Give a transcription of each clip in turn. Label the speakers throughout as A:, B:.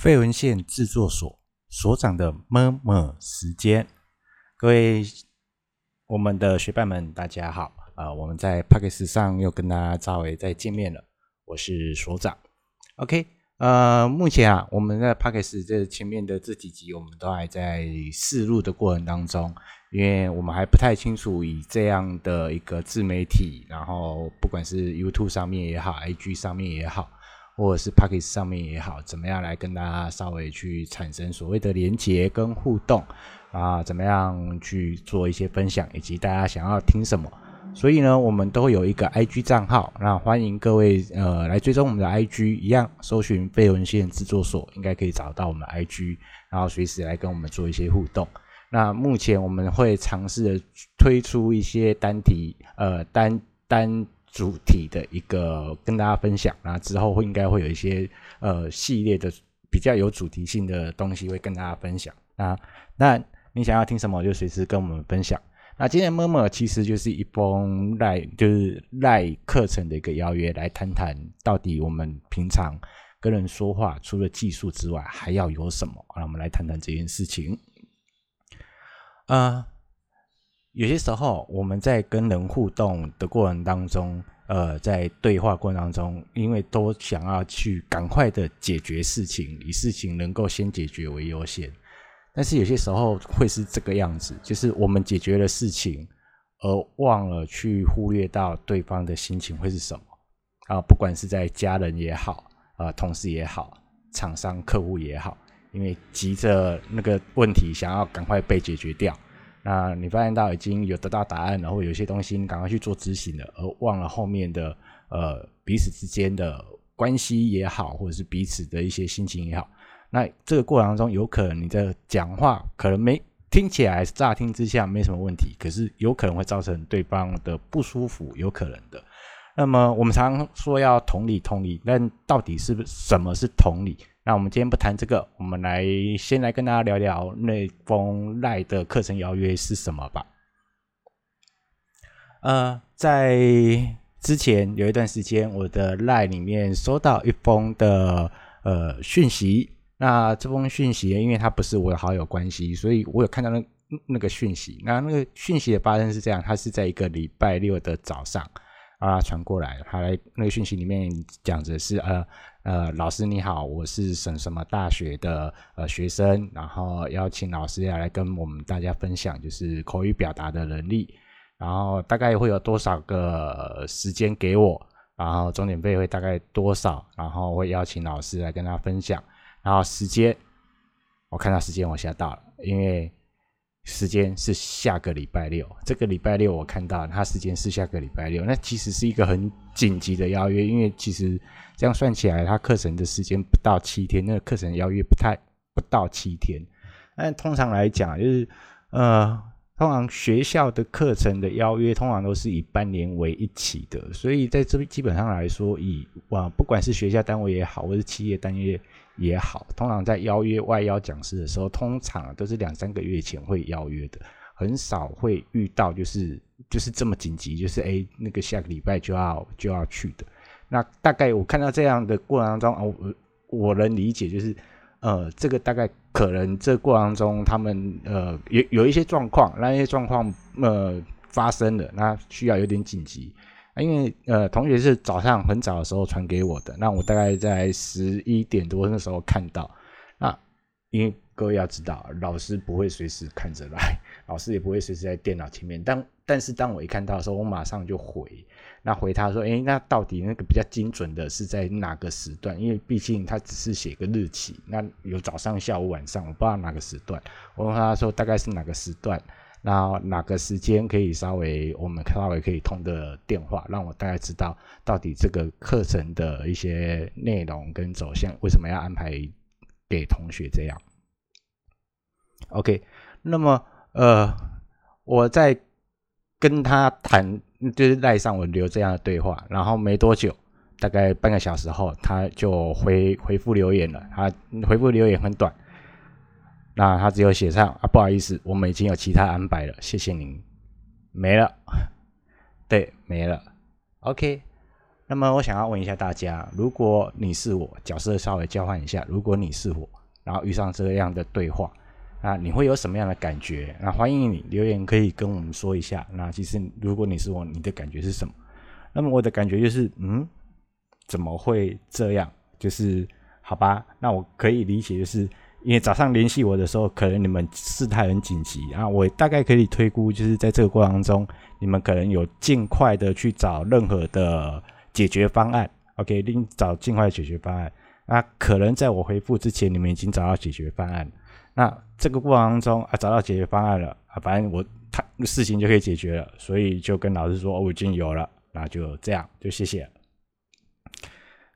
A: 废文献制作所所长的么么时间，各位我们的学伴们，大家好啊、我们在 Podcast 上又跟大家稍微再见面了，我是所长。OK，呃，目前啊，我们在 Podcast 这前面的这几集，我们都还在试录的过程当中，因为我们还不太清楚以这样的一个自媒体，然后不管是 YouTube 上面也好，IG 上面也好。或者是 Podcast 上面也好，怎么样来跟大家稍微去产生所谓的连接跟互动啊？怎么样去做一些分享，以及大家想要听什么？所以呢，我们都有一个 IG 账号，那欢迎各位呃来追踪我们的 IG，一样搜寻废文献制作所，应该可以找到我们的 IG，然后随时来跟我们做一些互动。那目前我们会尝试的推出一些单题，呃单单。主题的一个跟大家分享，那之后会应该会有一些呃系列的比较有主题性的东西会跟大家分享。那那你想要听什么就随时跟我们分享。那今天么么其实就是一封赖就是赖课程的一个邀约，来谈谈到底我们平常跟人说话除了技术之外还要有什么？那我们来谈谈这件事情。啊、有些时候，我们在跟人互动的过程当中，呃，在对话过程当中，因为都想要去赶快的解决事情，以事情能够先解决为优先。但是有些时候会是这个样子，就是我们解决了事情，而忘了去忽略到对方的心情会是什么啊？不管是在家人也好，啊，同事也好，厂商客户也好，因为急着那个问题想要赶快被解决掉。那你发现到已经有得到答案，然后有些东西你赶快去做执行了，而忘了后面的呃彼此之间的关系也好，或者是彼此的一些心情也好。那这个过程当中，有可能你的讲话可能没听起来乍听之下没什么问题，可是有可能会造成对方的不舒服，有可能的。那么我们常常说要同理同理，但到底是不是什么是同理？那我们今天不谈这个，我们来先来跟大家聊聊那封赖的课程邀约是什么吧。呃，在之前有一段时间，我的赖里面收到一封的呃讯息。那这封讯息，因为它不是我的好友关系，所以我有看到那那个讯息。那那个讯息的发生是这样，它是在一个礼拜六的早上。啊，传过来，他来那个讯息里面讲的是，呃呃，老师你好，我是省什么大学的呃学生，然后邀请老师要来跟我们大家分享，就是口语表达的能力，然后大概会有多少个时间给我，然后钟点费会大概多少，然后会邀请老师来跟他分享，然后时间，我看到时间我吓到了，因为。时间是下个礼拜六，这个礼拜六我看到他时间是下个礼拜六，那其实是一个很紧急的邀约，因为其实这样算起来，他课程的时间不到七天，那个课程邀约不太不到七天，但通常来讲就是呃。通常学校的课程的邀约通常都是以半年为一期的，所以在这基本上来说，以啊不管是学校单位也好，或是企业单位也好，通常在邀约外邀讲师的时候，通常都是两三个月前会邀约的，很少会遇到就是就是这么紧急，就是哎那个下个礼拜就要就要去的。那大概我看到这样的过程当中，我我能理解就是。呃，这个大概可能这过程中，他们呃有有一些状况，那一些状况呃发生了，那需要有点紧急。因为呃同学是早上很早的时候传给我的，那我大概在十一点多那时候看到。那因为各位要知道，老师不会随时看着来，老师也不会随时在电脑前面。但但是当我一看到的时候，我马上就回。那回他说：“诶，那到底那个比较精准的是在哪个时段？因为毕竟他只是写个日期，那有早上、下午、晚上，我不知道哪个时段。我问他说大概是哪个时段，然后哪个时间可以稍微我们稍微可以通个电话，让我大概知道到底这个课程的一些内容跟走向，为什么要安排给同学这样？OK，那么呃，我在跟他谈。”就是赖上我留这样的对话，然后没多久，大概半个小时后，他就回回复留言了。他回复留言很短，那他只有写上啊，不好意思，我们已经有其他安排了，谢谢您，没了，对，没了。OK，那么我想要问一下大家，如果你是我，角色稍微交换一下，如果你是我，然后遇上这样的对话，那你会有什么样的感觉？那欢迎你留言可以跟我们说一下。那其实如果你是我，你的感觉是什么？那么我的感觉就是，嗯，怎么会这样？就是好吧，那我可以理解，就是因为早上联系我的时候，可能你们事态很紧急啊，我大概可以推估，就是在这个过程中，你们可能有尽快的去找任何的。解决方案，OK，另找尽快解决方案。那可能在我回复之前，你们已经找到解决方案。那这个过程当中啊，找到解决方案了啊，反正我他事情就可以解决了，所以就跟老师说，哦，我已经有了，那就这样，就谢谢。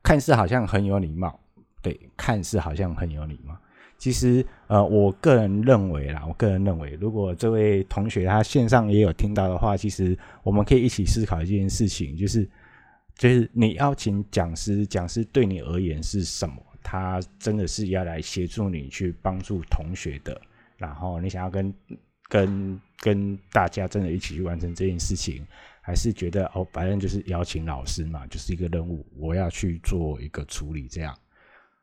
A: 看似好像很有礼貌，对，看似好像很有礼貌。其实，呃，我个人认为啦，我个人认为，如果这位同学他线上也有听到的话，其实我们可以一起思考一件事情，就是。就是你邀请讲师，讲师对你而言是什么？他真的是要来协助你去帮助同学的，然后你想要跟跟跟大家真的一起去完成这件事情，还是觉得哦，反正就是邀请老师嘛，就是一个任务，我要去做一个处理这样。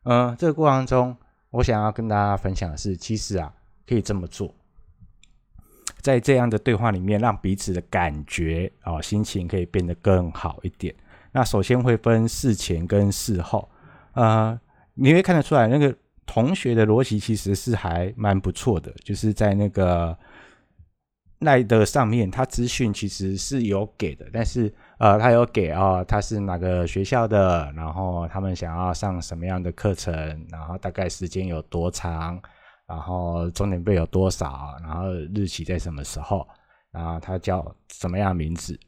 A: 嗯、这个过程中，我想要跟大家分享的是，其实啊，可以这么做，在这样的对话里面，让彼此的感觉啊、哦，心情可以变得更好一点。那首先会分事前跟事后，呃，你会看得出来，那个同学的逻辑其实是还蛮不错的，就是在那个赖的上面，他资讯其实是有给的，但是呃，他有给啊、哦，他是哪个学校的，然后他们想要上什么样的课程，然后大概时间有多长，然后重点备有多少，然后日期在什么时候，然后他叫什么样名字。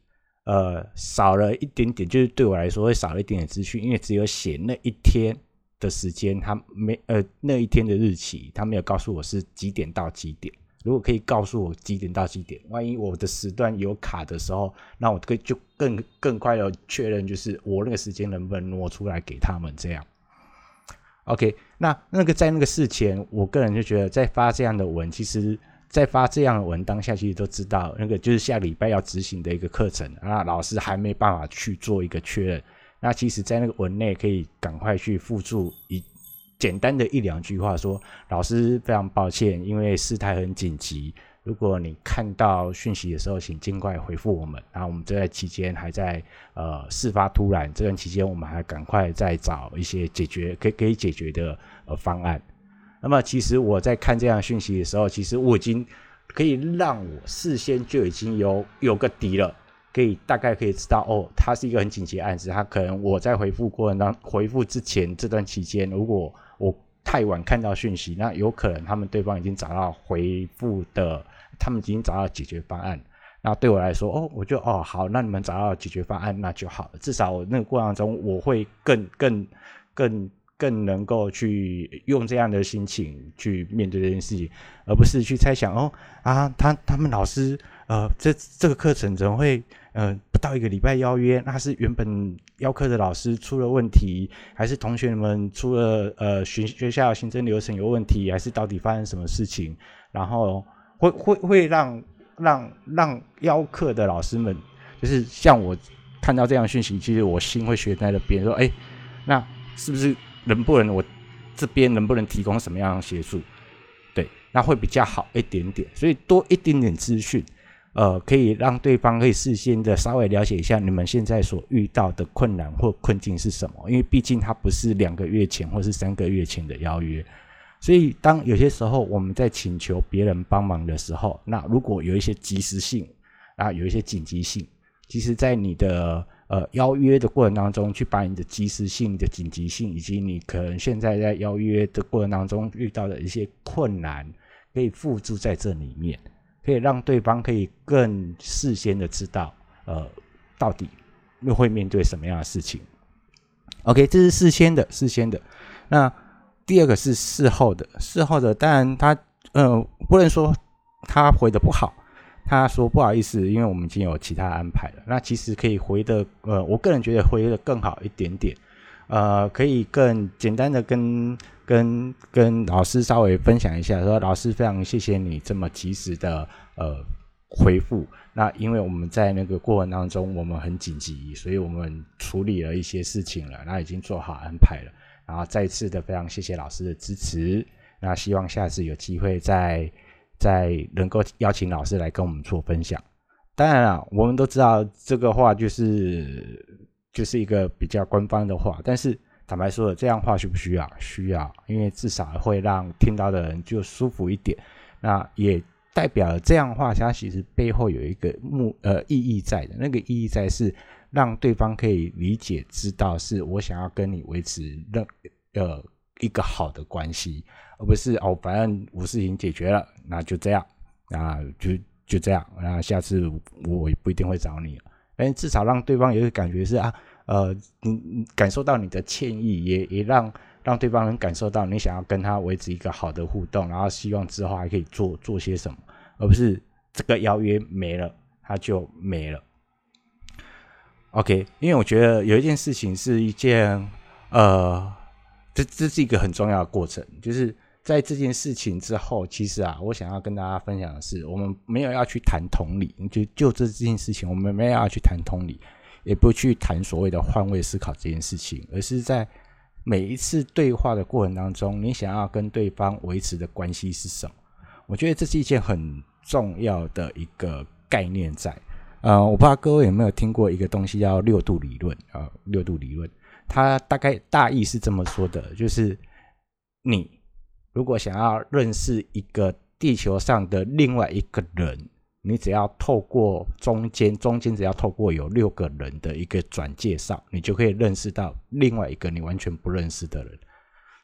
A: 呃，少了一点点，就是对我来说会少了一点点资讯，因为只有写那一天的时间，他没呃那一天的日期，他没有告诉我是几点到几点。如果可以告诉我几点到几点，万一我的时段有卡的时候，那我可以就更更快的确认，就是我那个时间能不能挪出来给他们这样。OK，那那个在那个事前，我个人就觉得在发这样的文，其实。在发这样的文当下，其实都知道那个就是下礼拜要执行的一个课程，那老师还没办法去做一个确认。那其实，在那个文内可以赶快去附注一简单的一两句话，说老师非常抱歉，因为事态很紧急。如果你看到讯息的时候，请尽快回复我们。然后我们这段期间还在呃事发突然，这段期间我们还赶快再找一些解决可以可以解决的呃方案。那么，其实我在看这样讯息的时候，其实我已经可以让我事先就已经有有个底了，可以大概可以知道哦，它是一个很紧急的案子。它可能我在回复过程当回复之前这段期间，如果我太晚看到讯息，那有可能他们对方已经找到回复的，他们已经找到解决方案。那对我来说，哦，我就哦好，那你们找到解决方案那就好了，至少我那个过程中我会更更更。更能够去用这样的心情去面对这件事情，而不是去猜想哦啊，他他们老师呃，这这个课程怎么会呃到一个礼拜邀约？那是原本邀课的老师出了问题，还是同学们出了呃学学校行政流程有问题，还是到底发生什么事情？然后会会会让让让邀课的老师们，就是像我看到这样讯息，其实我心会悬在那边，说哎，那是不是？能不能我这边能不能提供什么样的协助？对，那会比较好一点点。所以多一点点资讯，呃，可以让对方可以事先的稍微了解一下你们现在所遇到的困难或困境是什么。因为毕竟它不是两个月前或是三个月前的邀约，所以当有些时候我们在请求别人帮忙的时候，那如果有一些及时性啊，有一些紧急性，其实在你的。呃，邀约的过程当中，去把你的及时性、的紧急性，以及你可能现在在邀约的过程当中遇到的一些困难，可以附注在这里面，可以让对方可以更事先的知道，呃，到底又会面对什么样的事情。OK，这是事先的，事先的。那第二个是事后的，事后的，当然他，呃，不能说他回的不好。他说：“不好意思，因为我们已经有其他安排了。那其实可以回的，呃，我个人觉得回的更好一点点，呃，可以更简单的跟跟跟老师稍微分享一下，说老师非常谢谢你这么及时的呃回复。那因为我们在那个过程当中，我们很紧急，所以我们处理了一些事情了，那已经做好安排了。然后再次的非常谢谢老师的支持，那希望下次有机会再再能够邀请老师来跟我们做分享。当然了，我们都知道这个话就是就是一个比较官方的话，但是坦白说，这样话需不需要？需要，因为至少会让听到的人就舒服一点。那也代表这样话，它其实背后有一个目呃意义在的，那个意义在是。让对方可以理解、知道是我想要跟你维持任呃一个好的关系，而不是哦，反正我事情解决了，那就这样，那就就这样，那下次我也不一定会找你了。但至少让对方有一个感觉是啊，呃，你感受到你的歉意，也也让让对方能感受到你想要跟他维持一个好的互动，然后希望之后还可以做做些什么，而不是这个邀约没了，他就没了。OK，因为我觉得有一件事情是一件，呃，这这是一个很重要的过程，就是在这件事情之后，其实啊，我想要跟大家分享的是，我们没有要去谈同理，就就这这件事情，我们没有要去谈同理，也不去谈所谓的换位思考这件事情，而是在每一次对话的过程当中，你想要跟对方维持的关系是什么？我觉得这是一件很重要的一个概念在。呃，我不知道各位有没有听过一个东西叫六度理论啊？六度理论，它大概大意是这么说的，就是你如果想要认识一个地球上的另外一个人，你只要透过中间，中间只要透过有六个人的一个转介绍，你就可以认识到另外一个你完全不认识的人，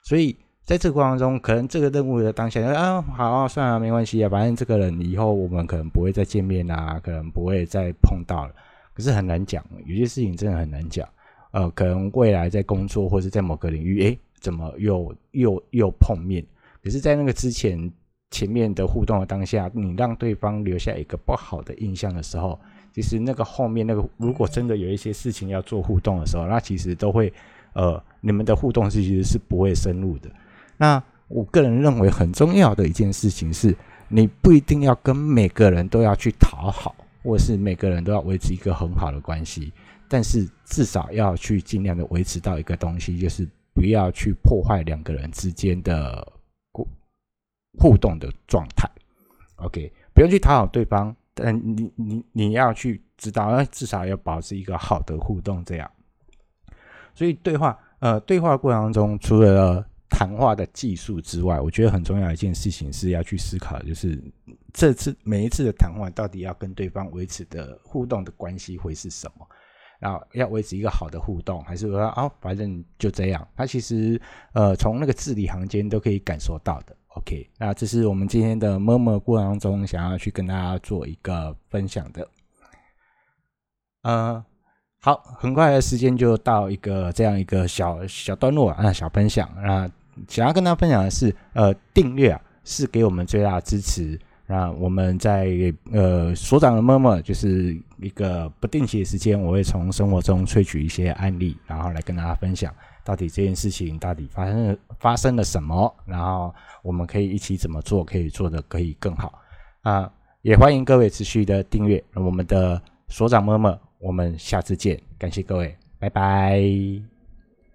A: 所以。在这个过程中，可能这个任务的当下，啊，好啊，算了，没关系啊，反正这个人以后我们可能不会再见面啊，可能不会再碰到了。可是很难讲，有些事情真的很难讲。呃，可能未来在工作或者在某个领域，诶，怎么又又又碰面？可是，在那个之前前面的互动的当下，你让对方留下一个不好的印象的时候，其实那个后面那个，如果真的有一些事情要做互动的时候，那其实都会，呃，你们的互动是其实是不会深入的。那我个人认为很重要的一件事情是，你不一定要跟每个人都要去讨好，或是每个人都要维持一个很好的关系，但是至少要去尽量的维持到一个东西，就是不要去破坏两个人之间的互动的状态。OK，不用去讨好对方，但你你你要去知道，至少要保持一个好的互动，这样。所以对话，呃，对话过程当中，除了谈话的技术之外，我觉得很重要一件事情是要去思考，就是这次每一次的谈话到底要跟对方维持的互动的关系会是什么？然后要维持一个好的互动，还是说哦，反正就这样？他其实呃，从那个字里行间都可以感受到的。ok 那这是我们今天的摸摸过程当中想要去跟大家做一个分享的。呃好很快的时间就到一个这样一个小小段落啊小分享。那想要跟大家分享的是呃订阅啊是给我们最大的支持。那我们在呃所长的摸摸就是一个不定期的时间我会从生活中萃取一些案例然后来跟大家分享。到底这件事情到底发生了发生了什么，然后我们可以一起怎么做，可以做得可以更好啊。也欢迎各位持续的订阅我们的所长妈妈我们下次见，感谢各位，拜拜。